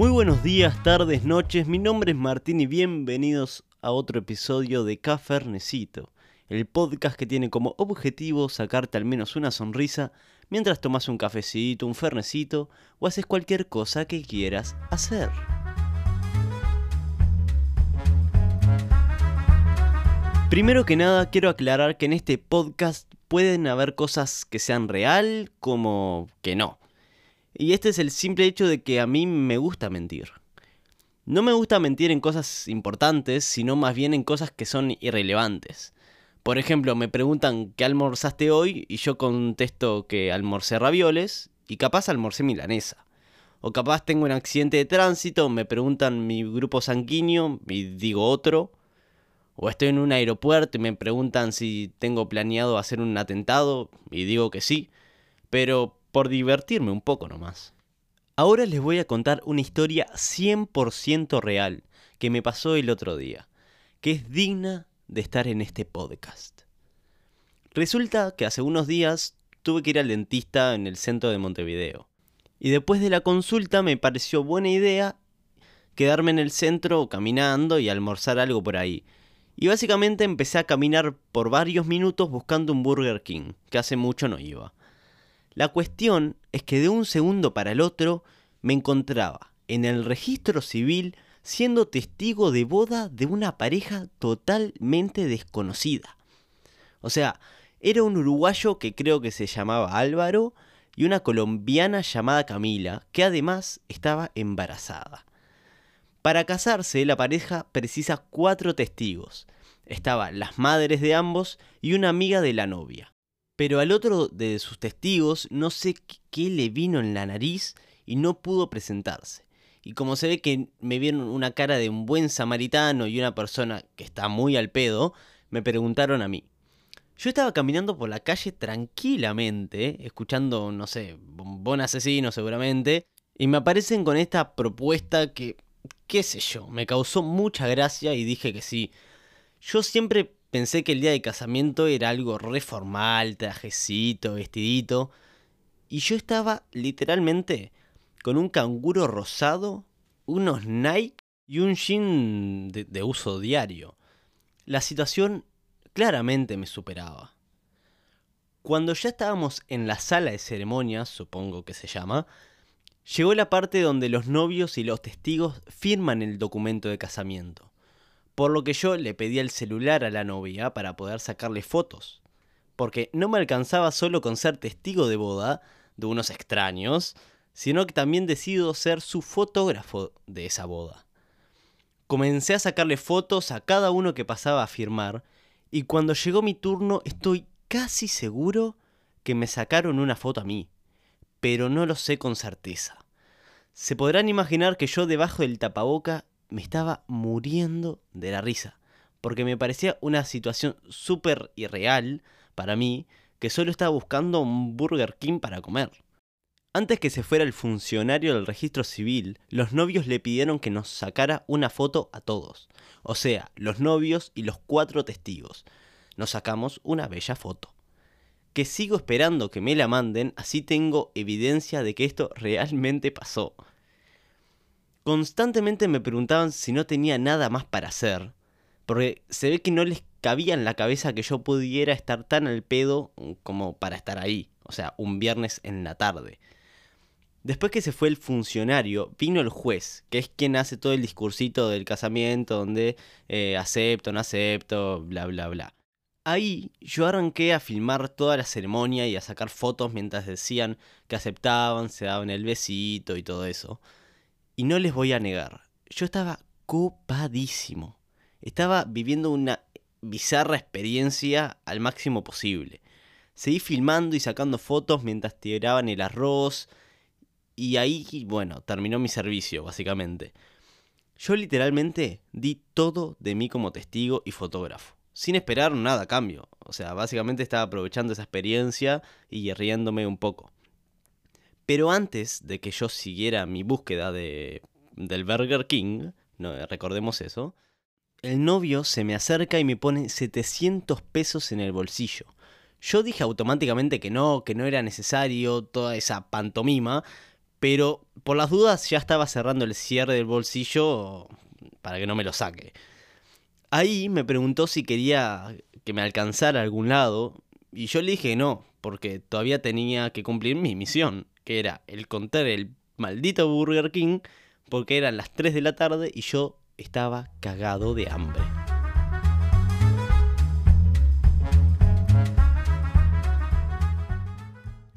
Muy buenos días, tardes, noches. Mi nombre es Martín y bienvenidos a otro episodio de Cafernecito, el podcast que tiene como objetivo sacarte al menos una sonrisa mientras tomas un cafecito, un fernecito o haces cualquier cosa que quieras hacer. Primero que nada, quiero aclarar que en este podcast pueden haber cosas que sean real como que no. Y este es el simple hecho de que a mí me gusta mentir. No me gusta mentir en cosas importantes, sino más bien en cosas que son irrelevantes. Por ejemplo, me preguntan qué almorzaste hoy y yo contesto que almorcé ravioles y capaz almorcé milanesa. O capaz tengo un accidente de tránsito, me preguntan mi grupo sanguíneo y digo otro. O estoy en un aeropuerto y me preguntan si tengo planeado hacer un atentado y digo que sí. Pero por divertirme un poco nomás. Ahora les voy a contar una historia 100% real que me pasó el otro día, que es digna de estar en este podcast. Resulta que hace unos días tuve que ir al dentista en el centro de Montevideo. Y después de la consulta me pareció buena idea quedarme en el centro caminando y almorzar algo por ahí. Y básicamente empecé a caminar por varios minutos buscando un Burger King, que hace mucho no iba. La cuestión es que de un segundo para el otro me encontraba en el registro civil siendo testigo de boda de una pareja totalmente desconocida. O sea, era un uruguayo que creo que se llamaba Álvaro y una colombiana llamada Camila, que además estaba embarazada. Para casarse, la pareja precisa cuatro testigos. Estaban las madres de ambos y una amiga de la novia. Pero al otro de sus testigos no sé qué le vino en la nariz y no pudo presentarse. Y como se ve que me vieron una cara de un buen samaritano y una persona que está muy al pedo, me preguntaron a mí. Yo estaba caminando por la calle tranquilamente, escuchando, no sé, bombón asesino seguramente, y me aparecen con esta propuesta que, qué sé yo, me causó mucha gracia y dije que sí. Yo siempre Pensé que el día de casamiento era algo reformal, trajecito, vestidito. Y yo estaba literalmente con un canguro rosado, unos Nike y un jean de, de uso diario. La situación claramente me superaba. Cuando ya estábamos en la sala de ceremonias, supongo que se llama, llegó la parte donde los novios y los testigos firman el documento de casamiento por lo que yo le pedí el celular a la novia para poder sacarle fotos, porque no me alcanzaba solo con ser testigo de boda de unos extraños, sino que también decido ser su fotógrafo de esa boda. Comencé a sacarle fotos a cada uno que pasaba a firmar, y cuando llegó mi turno estoy casi seguro que me sacaron una foto a mí, pero no lo sé con certeza. Se podrán imaginar que yo debajo del tapaboca me estaba muriendo de la risa, porque me parecía una situación súper irreal para mí, que solo estaba buscando un Burger King para comer. Antes que se fuera el funcionario del registro civil, los novios le pidieron que nos sacara una foto a todos, o sea, los novios y los cuatro testigos. Nos sacamos una bella foto. Que sigo esperando que me la manden, así tengo evidencia de que esto realmente pasó. Constantemente me preguntaban si no tenía nada más para hacer, porque se ve que no les cabía en la cabeza que yo pudiera estar tan al pedo como para estar ahí, o sea, un viernes en la tarde. Después que se fue el funcionario, vino el juez, que es quien hace todo el discursito del casamiento, donde eh, acepto, no acepto, bla, bla, bla. Ahí yo arranqué a filmar toda la ceremonia y a sacar fotos mientras decían que aceptaban, se daban el besito y todo eso. Y no les voy a negar, yo estaba copadísimo. Estaba viviendo una bizarra experiencia al máximo posible. Seguí filmando y sacando fotos mientras tiraban el arroz. Y ahí, bueno, terminó mi servicio, básicamente. Yo literalmente di todo de mí como testigo y fotógrafo, sin esperar nada a cambio. O sea, básicamente estaba aprovechando esa experiencia y riéndome un poco. Pero antes de que yo siguiera mi búsqueda de, del Burger King, no, recordemos eso, el novio se me acerca y me pone 700 pesos en el bolsillo. Yo dije automáticamente que no, que no era necesario toda esa pantomima, Pero por las dudas ya estaba cerrando el cierre del bolsillo para que no me lo saque. Ahí me preguntó si quería que me alcanzara a algún lado y yo le dije no, porque todavía tenía que cumplir mi misión, que era el contar el maldito Burger King, porque eran las 3 de la tarde y yo estaba cagado de hambre.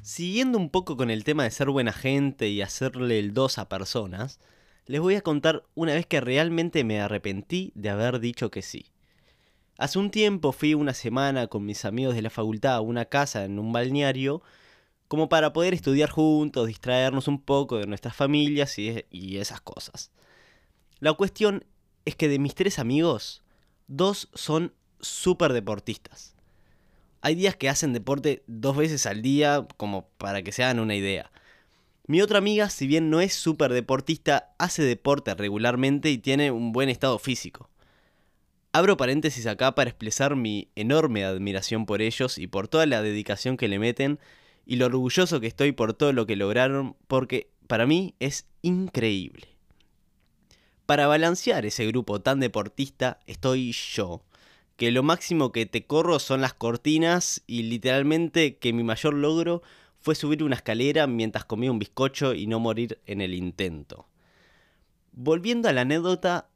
Siguiendo un poco con el tema de ser buena gente y hacerle el 2 a personas, les voy a contar una vez que realmente me arrepentí de haber dicho que sí. Hace un tiempo fui una semana con mis amigos de la facultad a una casa en un balneario como para poder estudiar juntos, distraernos un poco de nuestras familias y, esas cosas. La cuestión es que de mis tres amigos, dos son súper deportistas. Hay días que hacen deporte dos veces al día, como para que se hagan una idea. Mi otra amiga, si bien no es súper deportista, hace deporte regularmente y tiene un buen estado físico. Abro paréntesis acá para expresar mi enorme admiración por ellos y por toda la dedicación que le meten y lo orgulloso que estoy por todo lo que lograron porque para mí es increíble. Para balancear ese grupo tan deportista estoy yo, que lo máximo que te corro son las cortinas y literalmente que mi mayor logro fue subir una escalera mientras comía un bizcocho y no morir en el intento. Volviendo a la anécdota,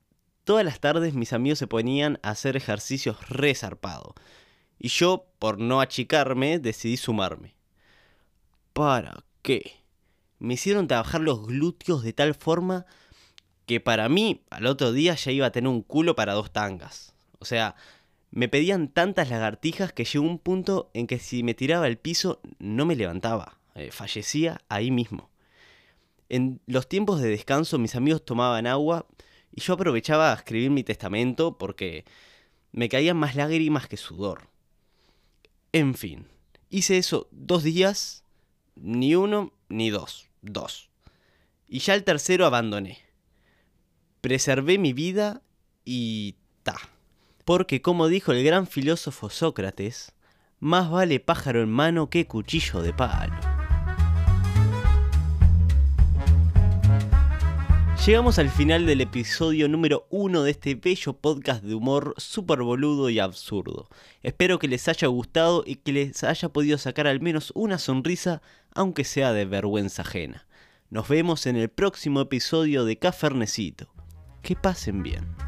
todas las tardes mis amigos se ponían a hacer ejercicios resarpado. Y yo, por no achicarme, decidí sumarme. ¿Para qué? Me hicieron trabajar los glúteos de tal forma que para mí al otro día ya iba a tener un culo para dos tangas. O sea, me pedían tantas lagartijas que llegó un punto en que si me tiraba al piso no me levantaba, eh, fallecía ahí mismo. En los tiempos de descanso mis amigos tomaban agua y yo aprovechaba a escribir mi testamento porque me caían más lágrimas que sudor. En fin, hice eso dos días, ni uno ni dos, dos. Y ya el tercero abandoné. Preservé mi vida y ta porque como dijo el gran filósofo Sócrates, más vale pájaro en mano que cuchillo de palo. Llegamos al final del episodio número uno de este bello podcast de humor súper boludo y absurdo. Espero que les haya gustado y que les haya podido sacar al menos una sonrisa, aunque sea de vergüenza ajena. Nos vemos en el próximo episodio de Cafernecito. Que pasen bien.